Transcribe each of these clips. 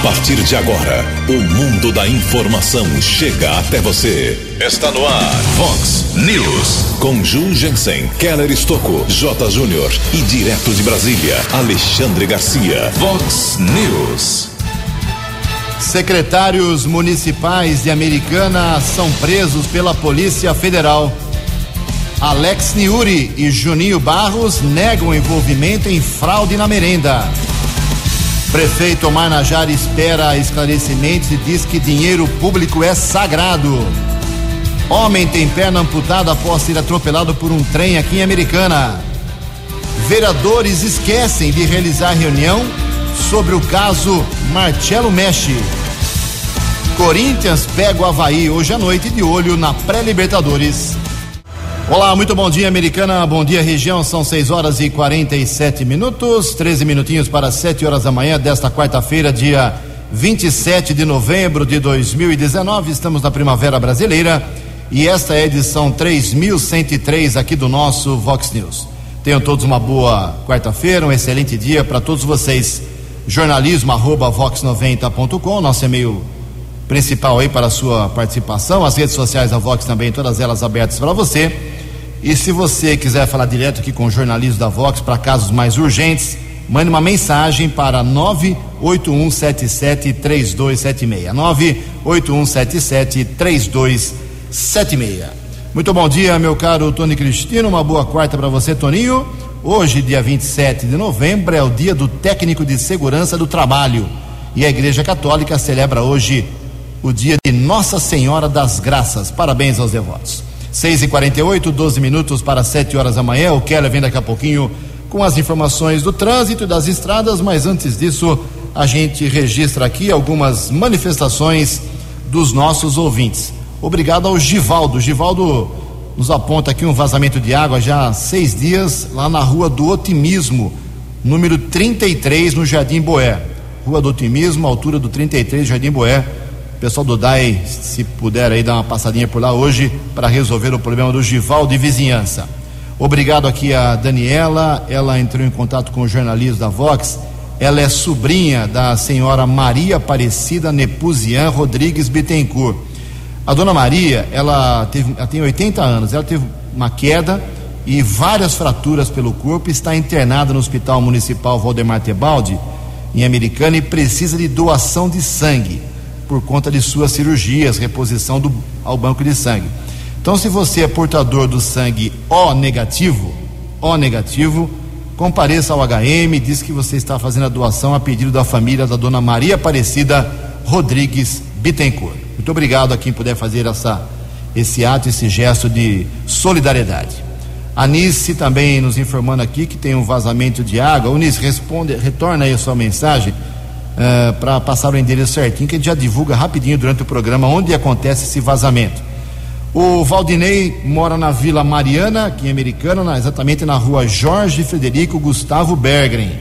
A partir de agora, o mundo da informação chega até você. Está no ar, Fox News. Com Ju Jensen, Keller Estocco, J. Júnior e direto de Brasília, Alexandre Garcia. Fox News. Secretários municipais de Americana são presos pela Polícia Federal. Alex Niuri e Juninho Barros negam envolvimento em fraude na merenda. Prefeito Omar Najar espera esclarecimentos e diz que dinheiro público é sagrado. Homem tem perna amputada após ser atropelado por um trem aqui em Americana. Vereadores esquecem de realizar reunião sobre o caso Marcelo Messi. Corinthians pega o Havaí hoje à noite de olho na pré-Libertadores. Olá, muito bom dia, Americana. Bom dia, região. São 6 horas e 47 minutos, 13 minutinhos para 7 horas da manhã desta quarta-feira, dia 27 de novembro de 2019. Estamos na Primavera Brasileira e esta é a edição 3103 aqui do nosso Vox News. Tenham todos uma boa quarta-feira, um excelente dia para todos vocês. Jornalismo arroba vox90.com, nosso e-mail principal aí para a sua participação. As redes sociais da Vox também, todas elas abertas para você. E se você quiser falar direto aqui com o jornalismo da Vox para casos mais urgentes, mande uma mensagem para 981773276. 981773276. Muito bom dia, meu caro Tony Cristino. Uma boa quarta para você, Toninho. Hoje, dia 27 de novembro, é o dia do técnico de segurança do trabalho. E a Igreja Católica celebra hoje o dia de Nossa Senhora das Graças. Parabéns aos devotos. 6 e 48 12 minutos para 7 horas da manhã. O Keller vem daqui a pouquinho com as informações do trânsito e das estradas, mas antes disso, a gente registra aqui algumas manifestações dos nossos ouvintes. Obrigado ao Givaldo. Givaldo nos aponta aqui um vazamento de água já há seis dias lá na Rua do Otimismo, número 33, no Jardim Boé. Rua do Otimismo, altura do 33, Jardim Boé pessoal do DAI, se puder aí dar uma passadinha por lá hoje para resolver o problema do Gival de vizinhança. Obrigado aqui a Daniela, ela entrou em contato com o jornalista da Vox. Ela é sobrinha da senhora Maria Aparecida Nepuzian Rodrigues Bittencourt. A dona Maria, ela, teve, ela tem 80 anos, ela teve uma queda e várias fraturas pelo corpo, está internada no Hospital Municipal Valdemar Tebaldi, em Americana, e precisa de doação de sangue por conta de suas cirurgias, reposição do, ao banco de sangue. Então, se você é portador do sangue O negativo, O negativo, compareça ao HM, diz que você está fazendo a doação a pedido da família da dona Maria Aparecida Rodrigues Bittencourt. Muito obrigado a quem puder fazer essa, esse ato, esse gesto de solidariedade. A Nice também nos informando aqui que tem um vazamento de água. O Nice, responde, retorna aí a sua mensagem uh, é, para passar o endereço certinho, que a gente já divulga rapidinho durante o programa onde acontece esse vazamento. O Valdinei mora na Vila Mariana, aqui em Americana, na, exatamente na rua Jorge Frederico Gustavo Bergren.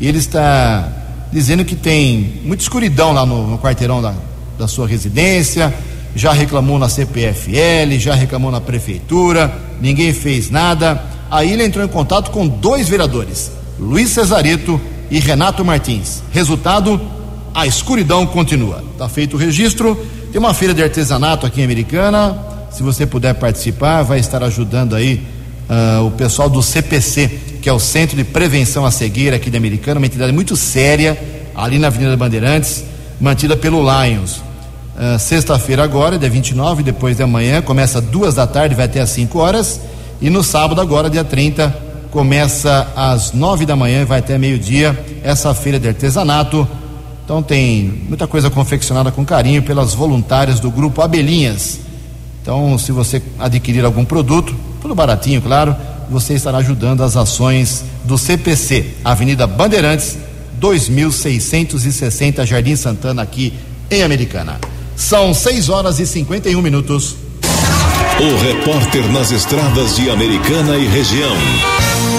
E ele está dizendo que tem muita escuridão lá no, no quarteirão da, da sua residência, já reclamou na CPFL, já reclamou na prefeitura, ninguém fez nada. Aí ele entrou em contato com dois vereadores, Luiz Cesarito e Renato Martins. Resultado: a escuridão continua. Está feito o registro. Tem uma feira de artesanato aqui em Americana. Se você puder participar, vai estar ajudando aí uh, o pessoal do CPC, que é o Centro de Prevenção à Cegueira aqui de Americana, uma entidade muito séria, ali na Avenida Bandeirantes, mantida pelo Lions. Uh, Sexta-feira agora, dia 29, depois de amanhã, começa duas da tarde, vai até às 5 horas. E no sábado agora, dia 30, começa às nove da manhã e vai até meio-dia essa feira de artesanato. Então tem muita coisa confeccionada com carinho pelas voluntárias do grupo Abelhinhas. Então, se você adquirir algum produto, tudo baratinho, claro, você estará ajudando as ações do CPC, Avenida Bandeirantes, 2660 Jardim Santana, aqui em Americana. São 6 horas e 51 minutos. O repórter nas estradas de Americana e região,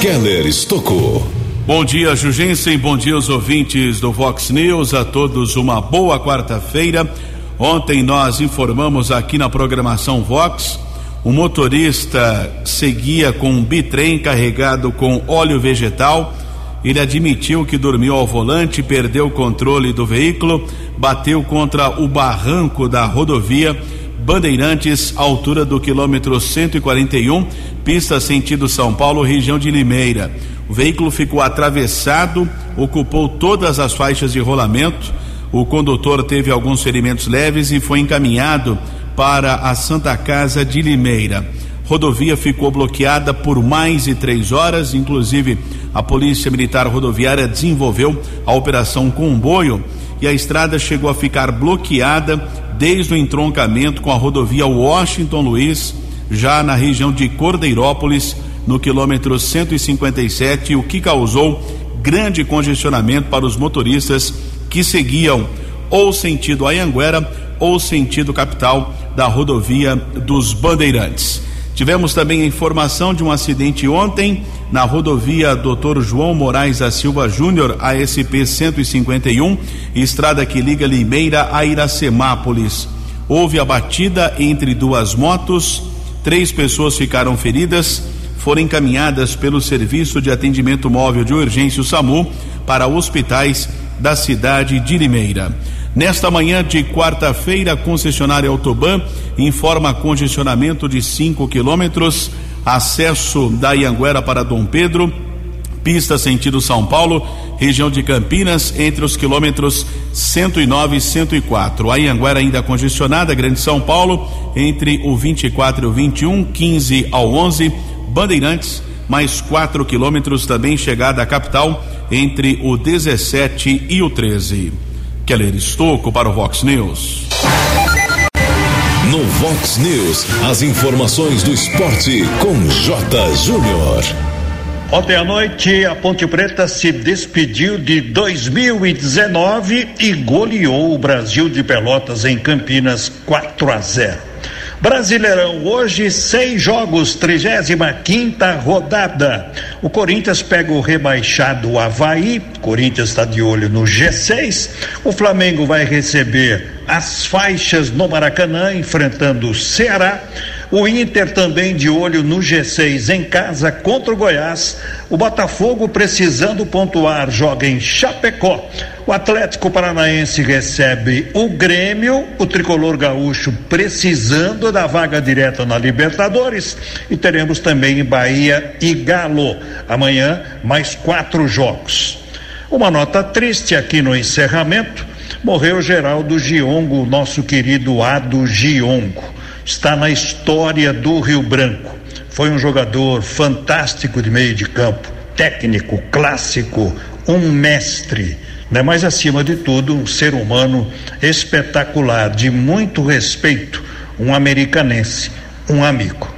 Keller Estocou. Bom dia, Jugensen. Bom dia aos ouvintes do Vox News. A todos uma boa quarta-feira. Ontem nós informamos aqui na programação Vox. O motorista seguia com um bitrem carregado com óleo vegetal Ele admitiu que dormiu ao volante, perdeu o controle do veículo, bateu contra o barranco da rodovia Bandeirantes, altura do quilômetro 141, pista sentido São Paulo, região de Limeira. O veículo ficou atravessado, ocupou todas as faixas de rolamento. O condutor teve alguns ferimentos leves e foi encaminhado para a Santa Casa de Limeira. Rodovia ficou bloqueada por mais de três horas, inclusive a Polícia Militar Rodoviária desenvolveu a Operação Comboio e a estrada chegou a ficar bloqueada desde o entroncamento com a rodovia Washington Luiz, já na região de Cordeirópolis, no quilômetro 157, o que causou grande congestionamento para os motoristas que seguiam ou sentido Anhanguera ou sentido capital da rodovia dos Bandeirantes. Tivemos também a informação de um acidente ontem na rodovia Dr. João Moraes da Silva Júnior, ASP 151, estrada que liga Limeira a Iracemápolis. Houve a batida entre duas motos, três pessoas ficaram feridas, foram encaminhadas pelo Serviço de Atendimento Móvel de Urgência o SAMU para hospitais da cidade de Limeira. Nesta manhã de quarta-feira, a concessionária Autoban informa congestionamento de 5 quilômetros, acesso da Ianguera para Dom Pedro, pista sentido São Paulo, região de Campinas, entre os quilômetros 109 e 104. A Ianguera ainda congestionada, Grande São Paulo, entre o 24 e o 21, 15 ao 11, Bandeirantes, mais 4 quilômetros também chegada à capital, entre o 17 e o 13. Keller Estocco para o Vox News. No Vox News, as informações do esporte com J. Júnior. Ontem à noite, a Ponte Preta se despediu de 2019 e goleou o Brasil de Pelotas em Campinas 4 a 0. Brasileirão, hoje seis jogos, 35 quinta rodada. O Corinthians pega o rebaixado Havaí, Corinthians está de olho no G6. O Flamengo vai receber as faixas no Maracanã, enfrentando o Ceará. O Inter também de olho no G6 em casa contra o Goiás. O Botafogo precisando pontuar joga em Chapecó. O Atlético Paranaense recebe o Grêmio, o tricolor gaúcho precisando da vaga direta na Libertadores. E teremos também Bahia e Galo. Amanhã, mais quatro jogos. Uma nota triste aqui no encerramento: morreu Geraldo Giongo, nosso querido Ado Giongo está na história do Rio Branco. Foi um jogador fantástico de meio de campo, técnico, clássico, um mestre, né? mas acima de tudo, um ser humano espetacular, de muito respeito, um americanense, um amigo.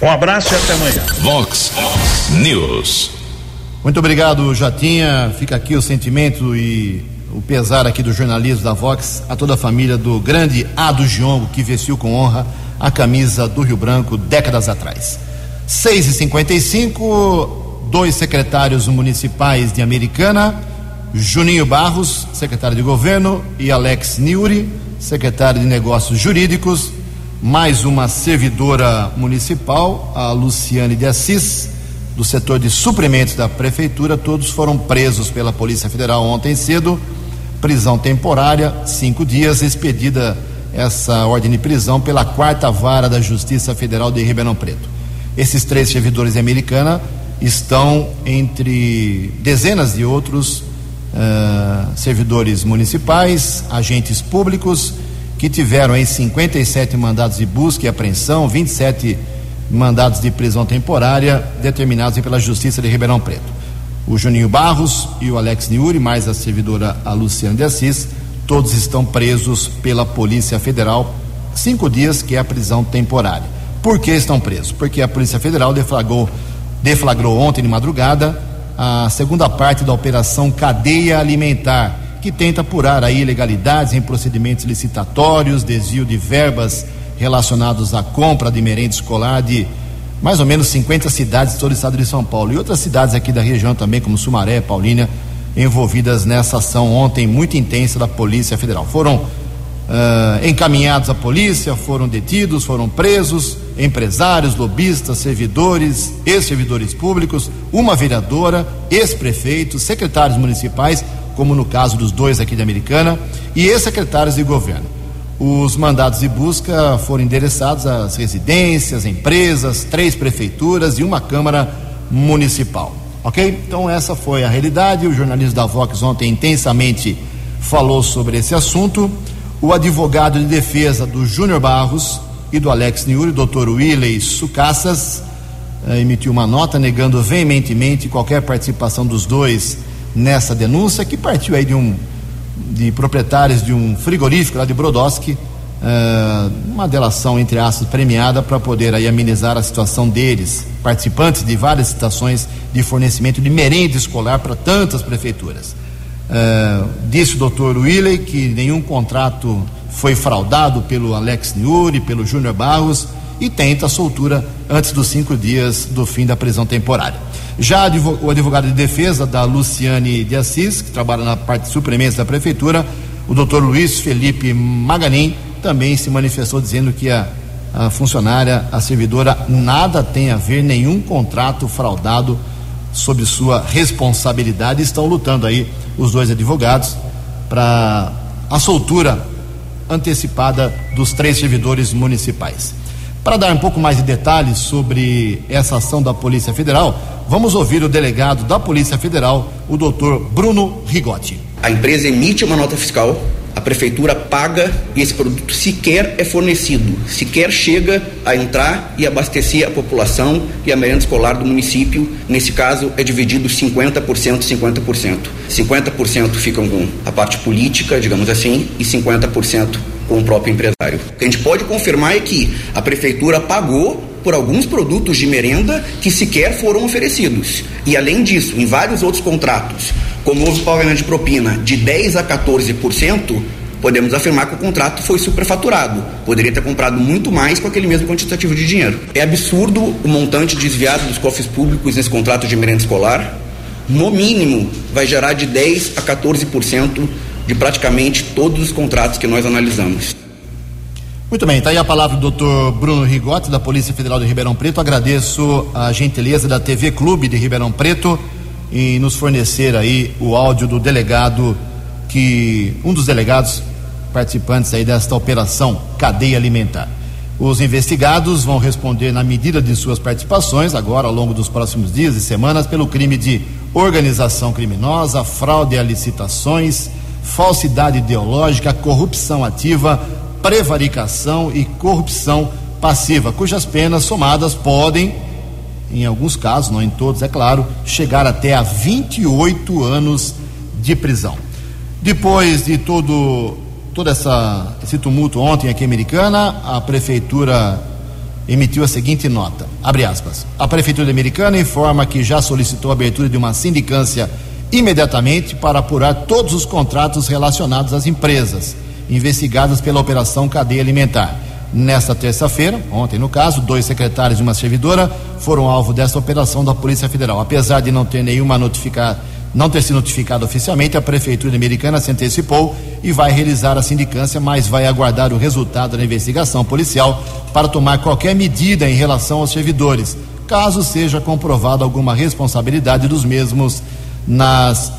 Um abraço e até amanhã. Vox News. Muito obrigado, Jatinha. Fica aqui o sentimento e o pesar aqui do jornalismo da Vox a toda a família do grande Ado Giongo, que vestiu com honra a camisa do Rio Branco décadas atrás. 6 e 55 dois secretários municipais de Americana, Juninho Barros, secretário de governo, e Alex Niuri, secretário de negócios jurídicos, mais uma servidora municipal, a Luciane de Assis, do setor de suprimentos da prefeitura, todos foram presos pela Polícia Federal ontem cedo prisão temporária, cinco dias, expedida essa ordem de prisão pela quarta vara da Justiça Federal de Ribeirão Preto. Esses três servidores de Americana estão entre dezenas de outros uh, servidores municipais, agentes públicos, que tiveram aí 57 mandados de busca e apreensão, 27 mandados de prisão temporária determinados pela Justiça de Ribeirão Preto o Juninho Barros e o Alex Niuri, mais a servidora a Luciana de Assis, todos estão presos pela Polícia Federal, cinco dias que é a prisão temporária. Por que estão presos? Porque a Polícia Federal deflagrou, deflagrou ontem de madrugada a segunda parte da operação Cadeia Alimentar, que tenta apurar aí ilegalidades em procedimentos licitatórios, desvio de verbas relacionados à compra de merenda escolar de mais ou menos 50 cidades de todo o estado de São Paulo e outras cidades aqui da região também, como Sumaré, Paulínia, envolvidas nessa ação ontem muito intensa da Polícia Federal. Foram uh, encaminhados à polícia, foram detidos, foram presos empresários, lobistas, servidores, ex-servidores públicos, uma vereadora, ex-prefeitos, secretários municipais, como no caso dos dois aqui de Americana, e ex-secretários de governo. Os mandados de busca foram endereçados às residências, empresas, três prefeituras e uma Câmara Municipal. Ok? Então, essa foi a realidade. O jornalismo da Vox ontem intensamente falou sobre esse assunto. O advogado de defesa do Júnior Barros e do Alex Niuri, doutor Willey Sucassas, eh, emitiu uma nota negando veementemente qualquer participação dos dois nessa denúncia, que partiu aí de um de proprietários de um frigorífico lá de Brodowski, uh, uma delação, entre aspas, premiada para poder aí amenizar a situação deles, participantes de várias estações de fornecimento de merenda escolar para tantas prefeituras. Uh, disse o doutor Willey que nenhum contrato foi fraudado pelo Alex Niuri, pelo Júnior Barros e tenta a soltura antes dos cinco dias do fim da prisão temporária. Já o advogado de defesa da Luciane de Assis, que trabalha na parte de supremência da prefeitura, o doutor Luiz Felipe Maganin, também se manifestou dizendo que a, a funcionária, a servidora, nada tem a ver, nenhum contrato fraudado sob sua responsabilidade. Estão lutando aí os dois advogados para a soltura antecipada dos três servidores municipais. Para dar um pouco mais de detalhes sobre essa ação da Polícia Federal, vamos ouvir o delegado da Polícia Federal, o doutor Bruno Rigotti. A empresa emite uma nota fiscal a prefeitura paga e esse produto sequer é fornecido, sequer chega a entrar e abastecer a população e a merenda escolar do município. Nesse caso, é dividido 50%, 50%. 50% ficam com a parte política, digamos assim, e 50% com o próprio empresário. O que a gente pode confirmar é que a prefeitura pagou por alguns produtos de merenda que sequer foram oferecidos. E além disso, em vários outros contratos, como houve pagamento de propina de 10 a 14%, podemos afirmar que o contrato foi superfaturado. Poderia ter comprado muito mais com aquele mesmo quantitativo de dinheiro. É absurdo o montante desviado dos cofres públicos nesse contrato de merenda escolar. No mínimo, vai gerar de 10 a 14% de praticamente todos os contratos que nós analisamos. Muito bem, está aí a palavra do doutor Bruno Rigotti, da Polícia Federal de Ribeirão Preto. Agradeço a gentileza da TV Clube de Ribeirão Preto em nos fornecer aí o áudio do delegado, que um dos delegados participantes aí desta operação Cadeia Alimentar. Os investigados vão responder na medida de suas participações, agora ao longo dos próximos dias e semanas, pelo crime de organização criminosa, fraude a licitações, falsidade ideológica, corrupção ativa, prevaricação e corrupção passiva, cujas penas somadas podem, em alguns casos, não em todos, é claro, chegar até a 28 anos de prisão. Depois de todo todo essa, esse tumulto ontem aqui em Americana, a prefeitura emitiu a seguinte nota, abre aspas, a prefeitura americana informa que já solicitou a abertura de uma sindicância imediatamente para apurar todos os contratos relacionados às empresas investigadas pela Operação Cadeia Alimentar. Nesta terça-feira, ontem no caso, dois secretários e uma servidora foram alvo dessa operação da Polícia Federal. Apesar de não ter nenhuma notificada, não ter sido notificado oficialmente, a Prefeitura Americana se antecipou e vai realizar a sindicância, mas vai aguardar o resultado da investigação policial para tomar qualquer medida em relação aos servidores, caso seja comprovada alguma responsabilidade dos mesmos nas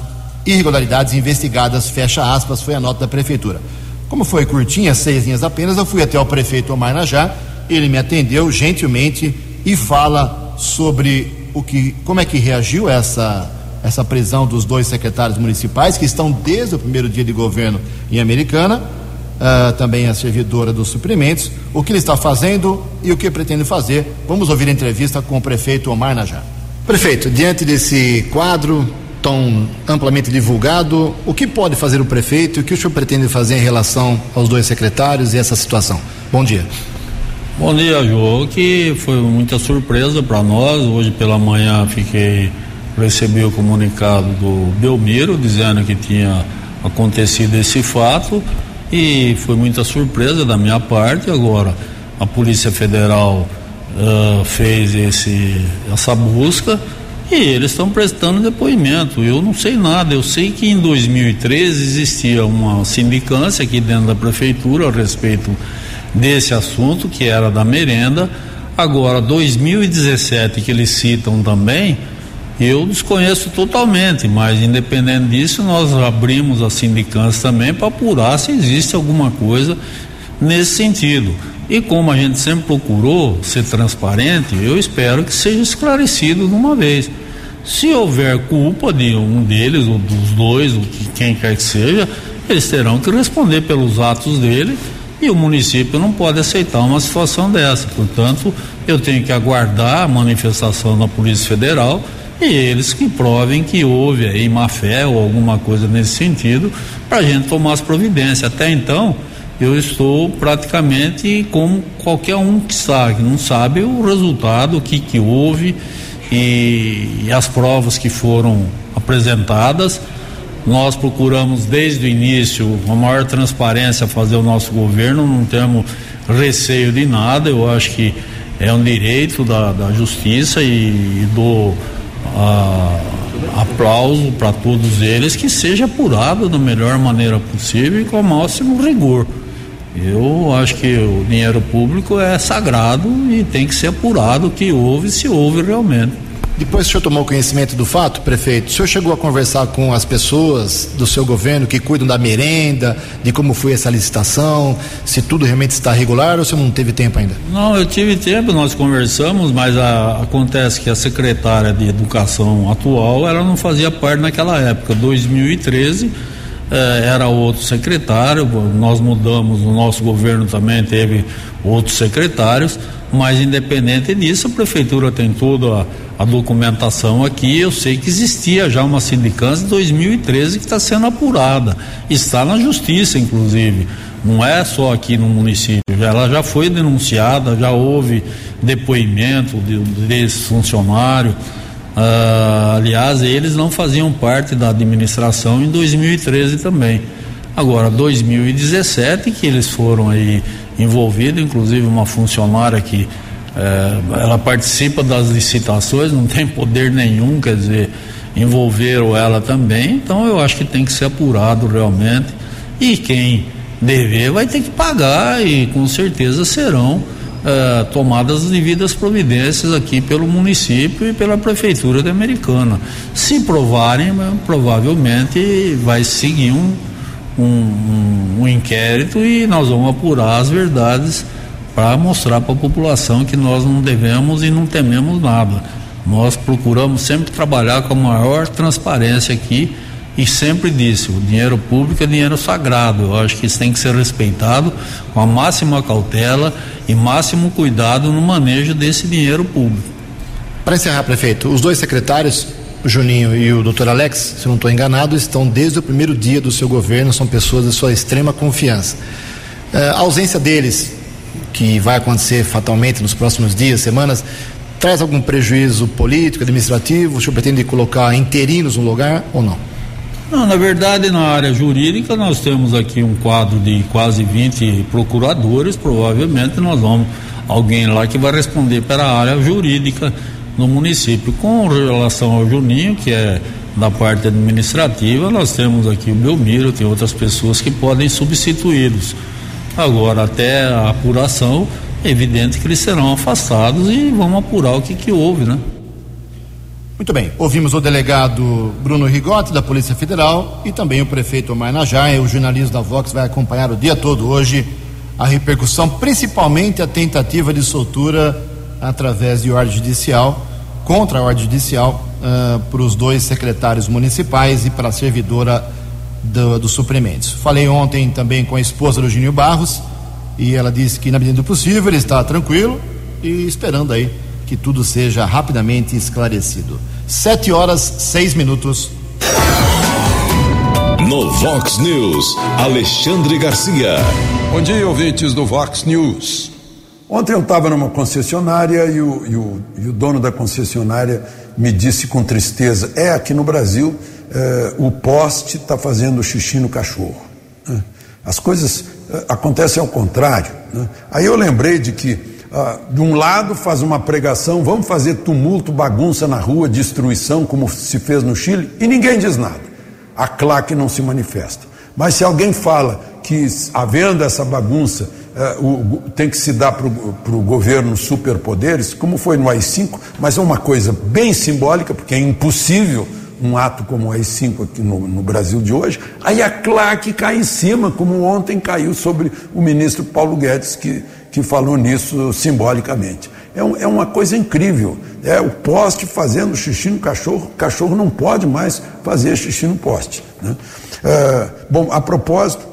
irregularidades investigadas, fecha aspas, foi a nota da Prefeitura. Como foi curtinha, seis linhas apenas, eu fui até o prefeito Omar Najá, ele me atendeu gentilmente e fala sobre o que, como é que reagiu essa essa prisão dos dois secretários municipais que estão desde o primeiro dia de governo em Americana, uh, também a servidora dos suprimentos, o que ele está fazendo e o que pretende fazer. Vamos ouvir a entrevista com o prefeito Omar Najá. Prefeito, diante desse quadro, tão amplamente divulgado. O que pode fazer o prefeito e o que o senhor pretende fazer em relação aos dois secretários e essa situação? Bom dia. Bom dia, João. Que foi muita surpresa para nós. Hoje pela manhã fiquei recebi o comunicado do Belmiro dizendo que tinha acontecido esse fato e foi muita surpresa da minha parte. Agora a Polícia Federal uh, fez esse, essa busca e eles estão prestando depoimento. Eu não sei nada. Eu sei que em 2013 existia uma sindicância aqui dentro da prefeitura a respeito desse assunto, que era da merenda. Agora, 2017 que eles citam também, eu desconheço totalmente, mas independente disso, nós abrimos a sindicância também para apurar se existe alguma coisa nesse sentido. E como a gente sempre procurou ser transparente, eu espero que seja esclarecido de uma vez. Se houver culpa de um deles, ou dos dois, ou quem quer que seja, eles terão que responder pelos atos dele e o município não pode aceitar uma situação dessa. Portanto, eu tenho que aguardar a manifestação da Polícia Federal e eles que provem que houve aí má fé ou alguma coisa nesse sentido para a gente tomar as providências. Até então, eu estou praticamente como qualquer um que sabe, não sabe o resultado, o que, que houve e, e as provas que foram apresentadas. Nós procuramos desde o início a maior transparência fazer o nosso governo, não temos receio de nada, eu acho que é um direito da, da justiça e, e a, aplauso para todos eles que seja apurado da melhor maneira possível e com o máximo rigor. Eu acho que o dinheiro público é sagrado e tem que ser apurado o que houve, se houve realmente. Depois que o senhor tomou conhecimento do fato, prefeito, o senhor chegou a conversar com as pessoas do seu governo que cuidam da merenda, de como foi essa licitação, se tudo realmente está regular ou o senhor não teve tempo ainda? Não, eu tive tempo, nós conversamos, mas a, acontece que a secretária de educação atual, ela não fazia parte naquela época, 2013 eh, era outro secretário, nós mudamos, o nosso governo também teve outros secretários, mas independente disso, a prefeitura tem toda a, a documentação aqui. Eu sei que existia já uma sindicância de 2013 que está sendo apurada, está na justiça, inclusive. Não é só aqui no município, ela já foi denunciada, já houve depoimento de, desse funcionário. Ah, aliás, eles não faziam parte da administração em 2013 também. Agora, 2017, que eles foram aí envolvidos, inclusive uma funcionária que eh, ela participa das licitações, não tem poder nenhum, quer dizer, envolveram ela também, então eu acho que tem que ser apurado realmente. E quem dever vai ter que pagar e com certeza serão eh, tomadas as devidas providências aqui pelo município e pela prefeitura de Americana. Se provarem, provavelmente vai seguir um, um, um inquérito e nós vamos apurar as verdades para mostrar para a população que nós não devemos e não tememos nada. Nós procuramos sempre trabalhar com a maior transparência aqui e sempre disse: o dinheiro público é dinheiro sagrado. Eu acho que isso tem que ser respeitado com a máxima cautela e máximo cuidado no manejo desse dinheiro público. Para encerrar, prefeito, os dois secretários o Juninho e o doutor Alex, se não estou enganado, estão desde o primeiro dia do seu governo, são pessoas de sua extrema confiança. É, a ausência deles, que vai acontecer fatalmente nos próximos dias, semanas, traz algum prejuízo político, administrativo? O senhor pretende colocar interinos no lugar ou não? Não, na verdade, na área jurídica, nós temos aqui um quadro de quase 20 procuradores, provavelmente nós vamos, alguém lá que vai responder para a área jurídica no município. Com relação ao Juninho, que é da parte administrativa, nós temos aqui o Belmiro, tem outras pessoas que podem substituí-los. Agora, até a apuração, é evidente que eles serão afastados e vamos apurar o que, que houve, né? Muito bem, ouvimos o delegado Bruno Rigotti, da Polícia Federal, e também o prefeito Omar Najai. O jornalismo da Vox vai acompanhar o dia todo hoje a repercussão, principalmente a tentativa de soltura através de ordem judicial, contra a ordem judicial, uh, para os dois secretários municipais e para a servidora do, dos suprimentos. Falei ontem também com a esposa do Júnior Barros e ela disse que, na medida do possível, ele está tranquilo e esperando aí que tudo seja rapidamente esclarecido. Sete horas, seis minutos. No Vox News, Alexandre Garcia. Bom dia, ouvintes do Vox News. Ontem eu estava numa concessionária e o, e, o, e o, dono da concessionária me disse com tristeza: é, aqui no Brasil eh, o poste está fazendo xixi no cachorro. Né? As coisas eh, acontecem ao contrário. Né? Aí eu lembrei de que, ah, de um lado, faz uma pregação: vamos fazer tumulto, bagunça na rua, destruição, como se fez no Chile, e ninguém diz nada. A claque não se manifesta. Mas se alguém fala que, havendo essa bagunça, eh, o, tem que se dar para o governo superpoderes, como foi no AI-5, mas é uma coisa bem simbólica, porque é impossível um ato como o AI-5 aqui no, no, Brasil de hoje, aí a claque cai em cima, como ontem caiu sobre o ministro Paulo Guedes, que, que falou nisso simbolicamente. É, um, é uma coisa incrível. É o poste fazendo xixi no cachorro, o cachorro não pode mais fazer xixi no poste. Né? É, bom, a propósito,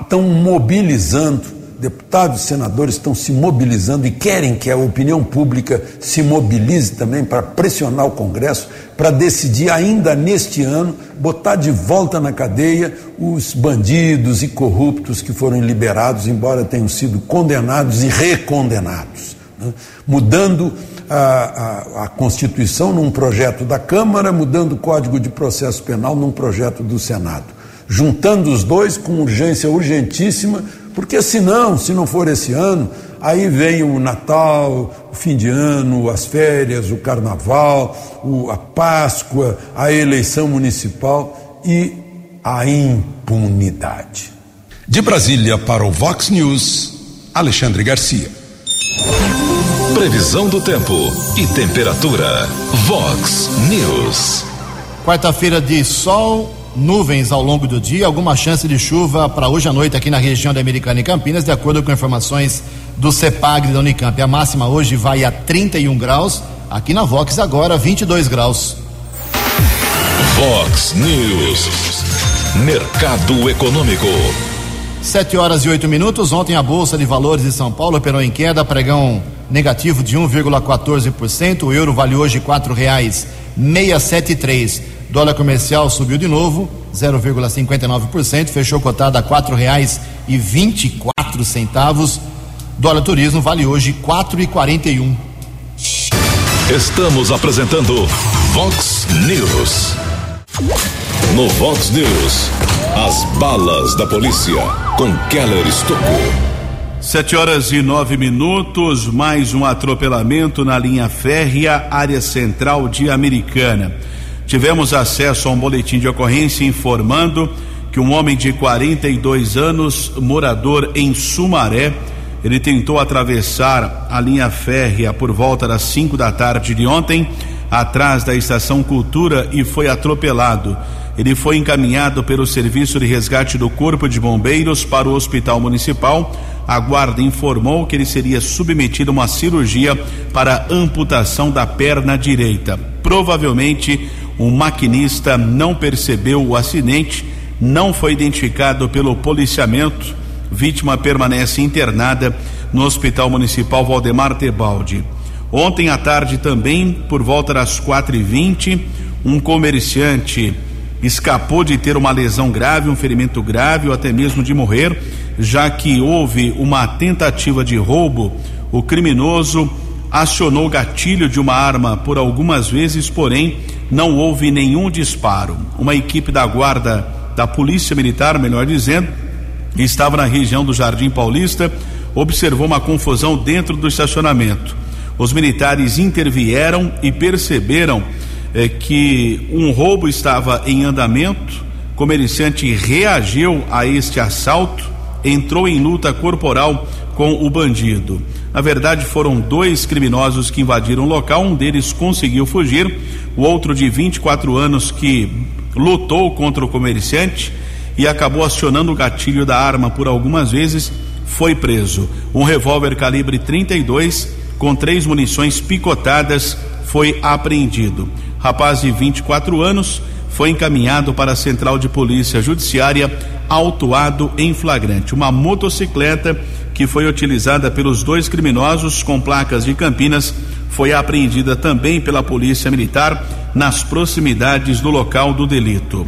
estão mobilizando deputados e senadores estão se mobilizando e querem que a opinião pública se mobilize também para pressionar o Congresso para decidir ainda neste ano botar de volta na cadeia os bandidos e corruptos que foram liberados, embora tenham sido condenados e recondenados. Né? Mudando a, a, a Constituição num projeto da Câmara, mudando o Código de Processo Penal num projeto do Senado. Juntando os dois com urgência urgentíssima porque senão, se não for esse ano, aí vem o Natal, o fim de ano, as férias, o Carnaval, o, a Páscoa, a eleição municipal e a impunidade. De Brasília para o Vox News, Alexandre Garcia. Previsão do tempo e temperatura. Vox News. Quarta-feira de sol nuvens ao longo do dia, alguma chance de chuva para hoje à noite aqui na região da Americana e Campinas, de acordo com informações do CEPAG da Unicamp. A máxima hoje vai a 31 graus, aqui na Vox agora 22 graus. Vox News. Mercado Econômico. Sete horas e oito minutos. Ontem a Bolsa de Valores de São Paulo operou em queda, pregão negativo de 1,14%. O euro vale hoje quatro reais meia sete três. Dólar comercial subiu de novo, 0,59%, fechou cotado a quatro reais e vinte e quatro centavos. Dólar turismo vale hoje quatro e quarenta e um. Estamos apresentando Vox News. No Vox News, as balas da polícia com Keller Estocou. Sete horas e nove minutos, mais um atropelamento na linha férrea, área central de Americana tivemos acesso a um boletim de ocorrência informando que um homem de 42 anos, morador em Sumaré, ele tentou atravessar a linha férrea por volta das 5 da tarde de ontem, atrás da estação Cultura e foi atropelado. Ele foi encaminhado pelo Serviço de Resgate do Corpo de Bombeiros para o Hospital Municipal. A guarda informou que ele seria submetido a uma cirurgia para amputação da perna direita. Provavelmente um maquinista não percebeu o acidente, não foi identificado pelo policiamento. Vítima permanece internada no Hospital Municipal Valdemar Tebaldi. Ontem à tarde também, por volta das quatro e vinte, um comerciante escapou de ter uma lesão grave, um ferimento grave ou até mesmo de morrer, já que houve uma tentativa de roubo. O criminoso acionou o gatilho de uma arma por algumas vezes, porém não houve nenhum disparo. Uma equipe da guarda da Polícia Militar, melhor dizendo, estava na região do Jardim Paulista, observou uma confusão dentro do estacionamento. Os militares intervieram e perceberam eh, que um roubo estava em andamento. O comerciante reagiu a este assalto, entrou em luta corporal com o bandido. Na verdade, foram dois criminosos que invadiram o local, um deles conseguiu fugir, o outro de 24 anos que lutou contra o comerciante e acabou acionando o gatilho da arma por algumas vezes, foi preso. Um revólver calibre 32 com três munições picotadas foi apreendido. Rapaz de 24 anos foi encaminhado para a Central de Polícia Judiciária, autuado em flagrante. Uma motocicleta que foi utilizada pelos dois criminosos com placas de Campinas foi apreendida também pela Polícia Militar nas proximidades do local do delito.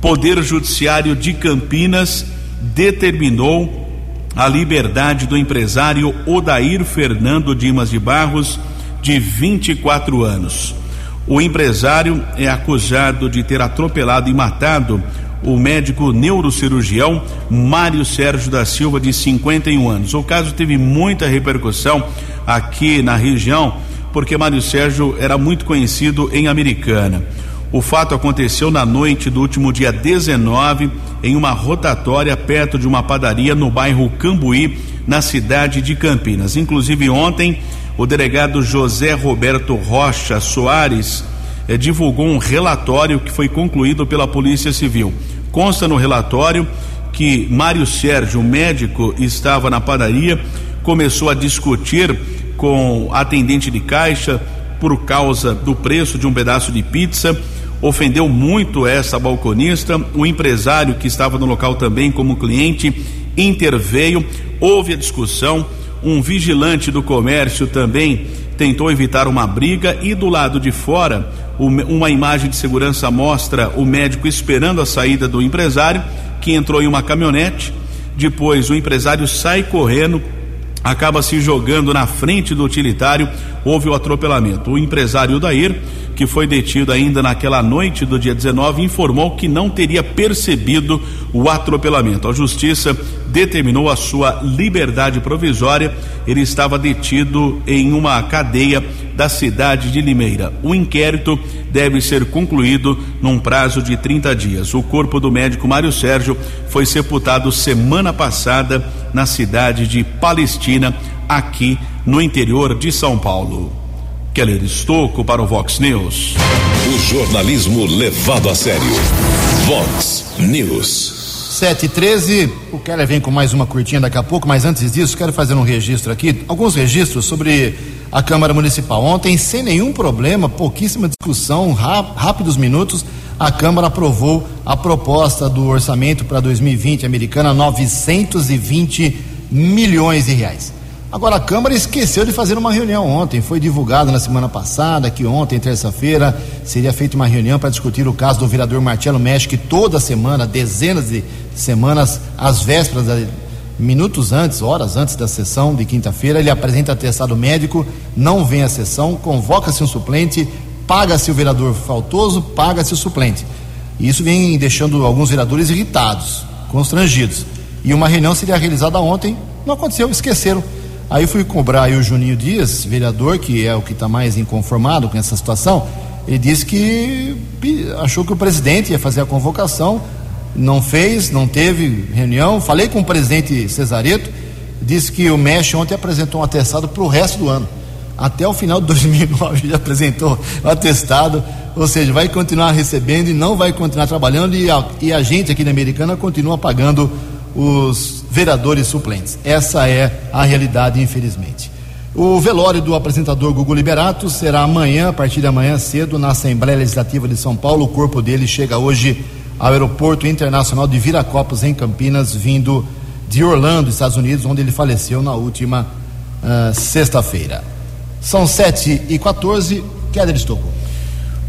Poder Judiciário de Campinas determinou a liberdade do empresário Odair Fernando Dimas de Barros, de 24 anos. O empresário é acusado de ter atropelado e matado o médico neurocirurgião Mário Sérgio da Silva, de 51 anos. O caso teve muita repercussão aqui na região, porque Mário Sérgio era muito conhecido em Americana. O fato aconteceu na noite do último dia 19, em uma rotatória perto de uma padaria no bairro Cambuí, na cidade de Campinas. Inclusive, ontem, o delegado José Roberto Rocha Soares eh, divulgou um relatório que foi concluído pela Polícia Civil. Consta no relatório que Mário Sérgio, médico, estava na padaria, começou a discutir com atendente de caixa por causa do preço de um pedaço de pizza ofendeu muito essa balconista. O empresário que estava no local também como cliente interveio, houve a discussão. Um vigilante do comércio também tentou evitar uma briga e do lado de fora, uma imagem de segurança mostra o médico esperando a saída do empresário, que entrou em uma caminhonete. Depois o empresário sai correndo, acaba se jogando na frente do utilitário, houve o atropelamento. O empresário Dair que foi detido ainda naquela noite do dia 19, informou que não teria percebido o atropelamento. A justiça determinou a sua liberdade provisória. Ele estava detido em uma cadeia da cidade de Limeira. O inquérito deve ser concluído num prazo de 30 dias. O corpo do médico Mário Sérgio foi sepultado semana passada na cidade de Palestina, aqui no interior de São Paulo. Keller Estocco para o Vox News. O jornalismo levado a sério. Vox News. 7 e 13 o Keller vem com mais uma curtinha daqui a pouco, mas antes disso, quero fazer um registro aqui, alguns registros sobre a Câmara Municipal. Ontem, sem nenhum problema, pouquíssima discussão, rápidos minutos, a Câmara aprovou a proposta do orçamento para 2020 americana, 920 milhões de reais. Agora, a Câmara esqueceu de fazer uma reunião ontem. Foi divulgado na semana passada que ontem, terça-feira, seria feita uma reunião para discutir o caso do vereador Marcelo Mestre, que toda semana, dezenas de semanas, às vésperas, minutos antes, horas antes da sessão de quinta-feira, ele apresenta atestado médico, não vem à sessão, convoca-se um suplente, paga-se o vereador faltoso, paga-se o suplente. E isso vem deixando alguns vereadores irritados, constrangidos. E uma reunião seria realizada ontem, não aconteceu, esqueceram Aí fui cobrar aí o Juninho Dias, vereador, que é o que está mais inconformado com essa situação. Ele disse que achou que o presidente ia fazer a convocação, não fez, não teve reunião. Falei com o presidente Cesareto, disse que o MEX ontem apresentou um atestado para o resto do ano. Até o final de 2009 ele apresentou o atestado, ou seja, vai continuar recebendo e não vai continuar trabalhando, e a, e a gente aqui na Americana continua pagando os vereadores suplentes. Essa é a realidade, infelizmente. O velório do apresentador Gugu Liberato será amanhã, a partir de amanhã cedo, na Assembleia Legislativa de São Paulo. O corpo dele chega hoje ao Aeroporto Internacional de Viracopos, em Campinas, vindo de Orlando, Estados Unidos, onde ele faleceu na última uh, sexta-feira. São 7 e 14 Keller Estocco.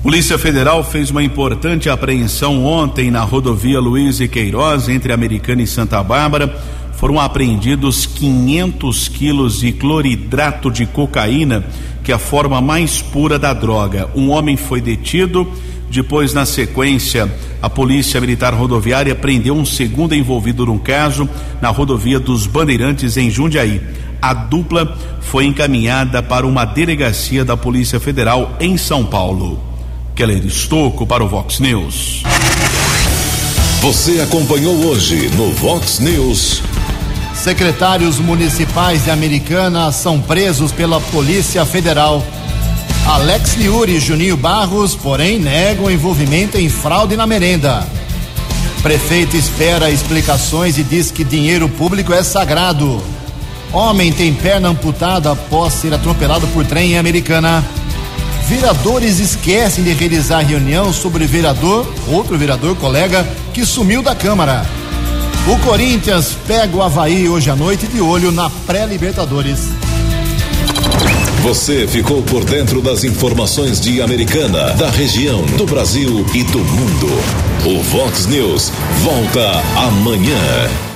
Polícia Federal fez uma importante apreensão ontem na rodovia Luiz e Queiroz, entre Americana e Santa Bárbara. Foram apreendidos 500 quilos de cloridrato de cocaína, que é a forma mais pura da droga. Um homem foi detido. Depois, na sequência, a Polícia Militar Rodoviária prendeu um segundo envolvido no caso na rodovia dos Bandeirantes, em Jundiaí. A dupla foi encaminhada para uma delegacia da Polícia Federal em São Paulo. Keller Estocco para o Vox News. Você acompanhou hoje no Vox News. Secretários municipais de Americana são presos pela Polícia Federal. Alex Liuri e Juninho Barros, porém, negam envolvimento em fraude na merenda. Prefeito espera explicações e diz que dinheiro público é sagrado. Homem tem perna amputada após ser atropelado por trem em Americana. Vereadores esquecem de realizar reunião sobre vereador, outro vereador, colega, que sumiu da Câmara. O Corinthians pega o Havaí hoje à noite de olho na pré-Libertadores. Você ficou por dentro das informações de Americana, da região, do Brasil e do mundo. O Vox News volta amanhã.